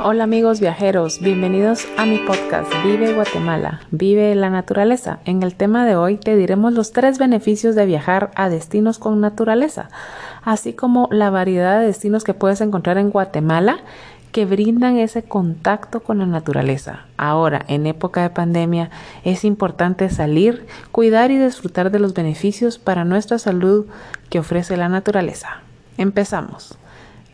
Hola amigos viajeros, bienvenidos a mi podcast Vive Guatemala, Vive la Naturaleza. En el tema de hoy te diremos los tres beneficios de viajar a destinos con naturaleza, así como la variedad de destinos que puedes encontrar en Guatemala que brindan ese contacto con la naturaleza. Ahora, en época de pandemia, es importante salir, cuidar y disfrutar de los beneficios para nuestra salud que ofrece la naturaleza. Empezamos.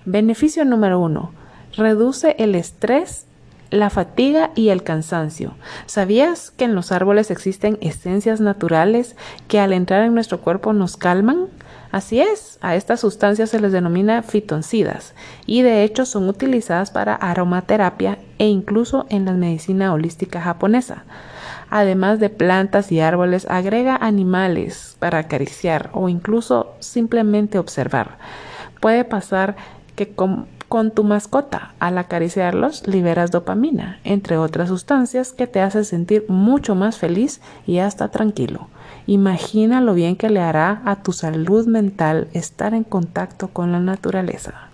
Beneficio número uno reduce el estrés, la fatiga y el cansancio. ¿Sabías que en los árboles existen esencias naturales que al entrar en nuestro cuerpo nos calman? Así es, a estas sustancias se les denomina fitoncidas y de hecho son utilizadas para aromaterapia e incluso en la medicina holística japonesa. Además de plantas y árboles, agrega animales para acariciar o incluso simplemente observar. Puede pasar que con, tu mascota. Al acariciarlos liberas dopamina, entre otras sustancias que te hacen sentir mucho más feliz y hasta tranquilo. Imagina lo bien que le hará a tu salud mental estar en contacto con la naturaleza.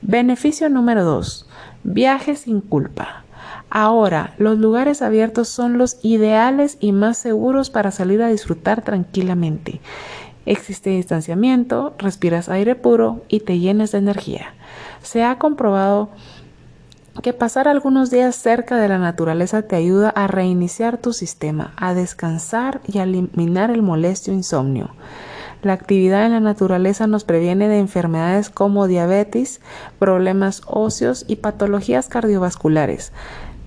Beneficio número 2. Viaje sin culpa. Ahora, los lugares abiertos son los ideales y más seguros para salir a disfrutar tranquilamente. Existe distanciamiento, respiras aire puro y te llenas de energía. Se ha comprobado que pasar algunos días cerca de la naturaleza te ayuda a reiniciar tu sistema, a descansar y a eliminar el molesto insomnio. La actividad en la naturaleza nos previene de enfermedades como diabetes, problemas óseos y patologías cardiovasculares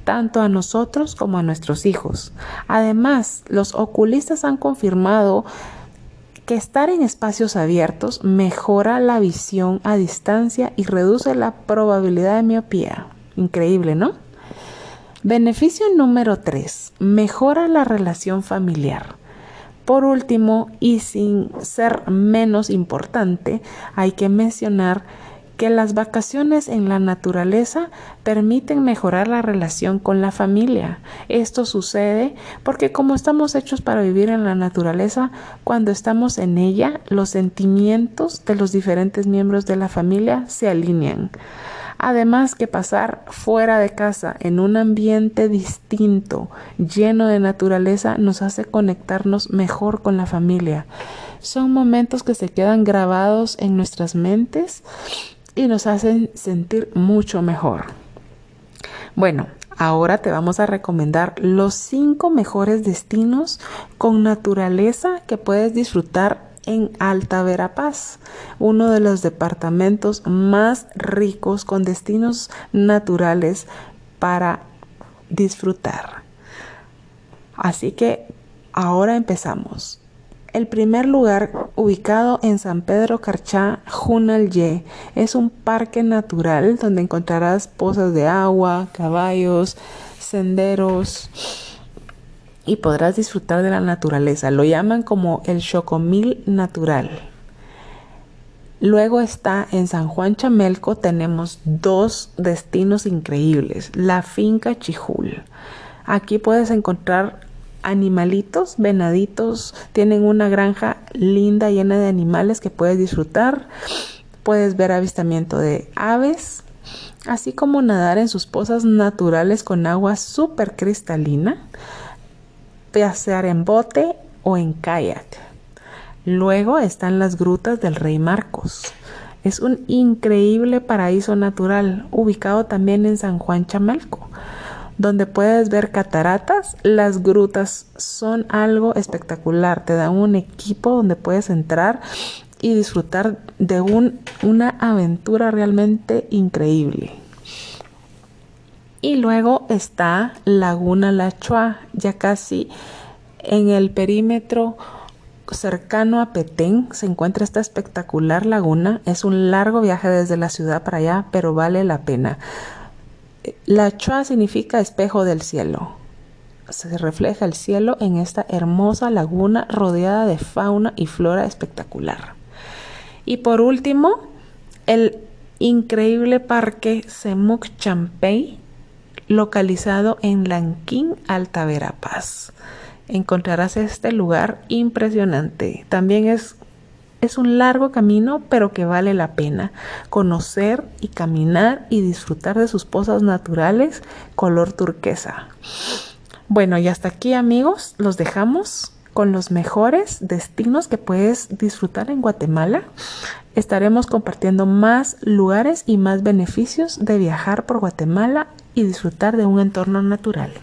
tanto a nosotros como a nuestros hijos. Además, los oculistas han confirmado que estar en espacios abiertos mejora la visión a distancia y reduce la probabilidad de miopía. Increíble, ¿no? Beneficio número 3. Mejora la relación familiar. Por último, y sin ser menos importante, hay que mencionar que las vacaciones en la naturaleza permiten mejorar la relación con la familia. Esto sucede porque como estamos hechos para vivir en la naturaleza, cuando estamos en ella, los sentimientos de los diferentes miembros de la familia se alinean. Además que pasar fuera de casa en un ambiente distinto, lleno de naturaleza, nos hace conectarnos mejor con la familia. Son momentos que se quedan grabados en nuestras mentes y nos hacen sentir mucho mejor. Bueno, ahora te vamos a recomendar los cinco mejores destinos con naturaleza que puedes disfrutar en Alta Verapaz, uno de los departamentos más ricos con destinos naturales para disfrutar. Así que ahora empezamos. El primer lugar, ubicado en San Pedro Carchá, Junalye, es un parque natural donde encontrarás pozas de agua, caballos, senderos y podrás disfrutar de la naturaleza. Lo llaman como el Chocomil natural. Luego está en San Juan Chamelco, tenemos dos destinos increíbles. La finca Chijul. Aquí puedes encontrar animalitos, venaditos, tienen una granja linda llena de animales que puedes disfrutar. Puedes ver avistamiento de aves, así como nadar en sus pozas naturales con agua súper cristalina, pasear en bote o en kayak. Luego están las grutas del Rey Marcos. Es un increíble paraíso natural, ubicado también en San Juan Chamelco donde puedes ver cataratas. Las grutas son algo espectacular. Te dan un equipo donde puedes entrar y disfrutar de una aventura realmente increíble. Y luego está Laguna La Chua, ya casi en el perímetro cercano a Petén se encuentra esta espectacular laguna. Es un largo viaje desde la ciudad para allá, pero vale la pena. La chua significa espejo del cielo. Se refleja el cielo en esta hermosa laguna rodeada de fauna y flora espectacular. Y por último, el increíble parque Semuc Champey, localizado en Lanquín, Alta Verapaz. Encontrarás este lugar impresionante. También es Es un largo camino, pero que vale la pena conocer y caminar y disfrutar de sus pozas naturales color turquesa. Bueno, y hasta aquí amigos, los dejamos con los mejores destinos que puedes disfrutar en Guatemala. Estaremos compartiendo más lugares y más beneficios de viajar por Guatemala y disfrutar de un entorno natural.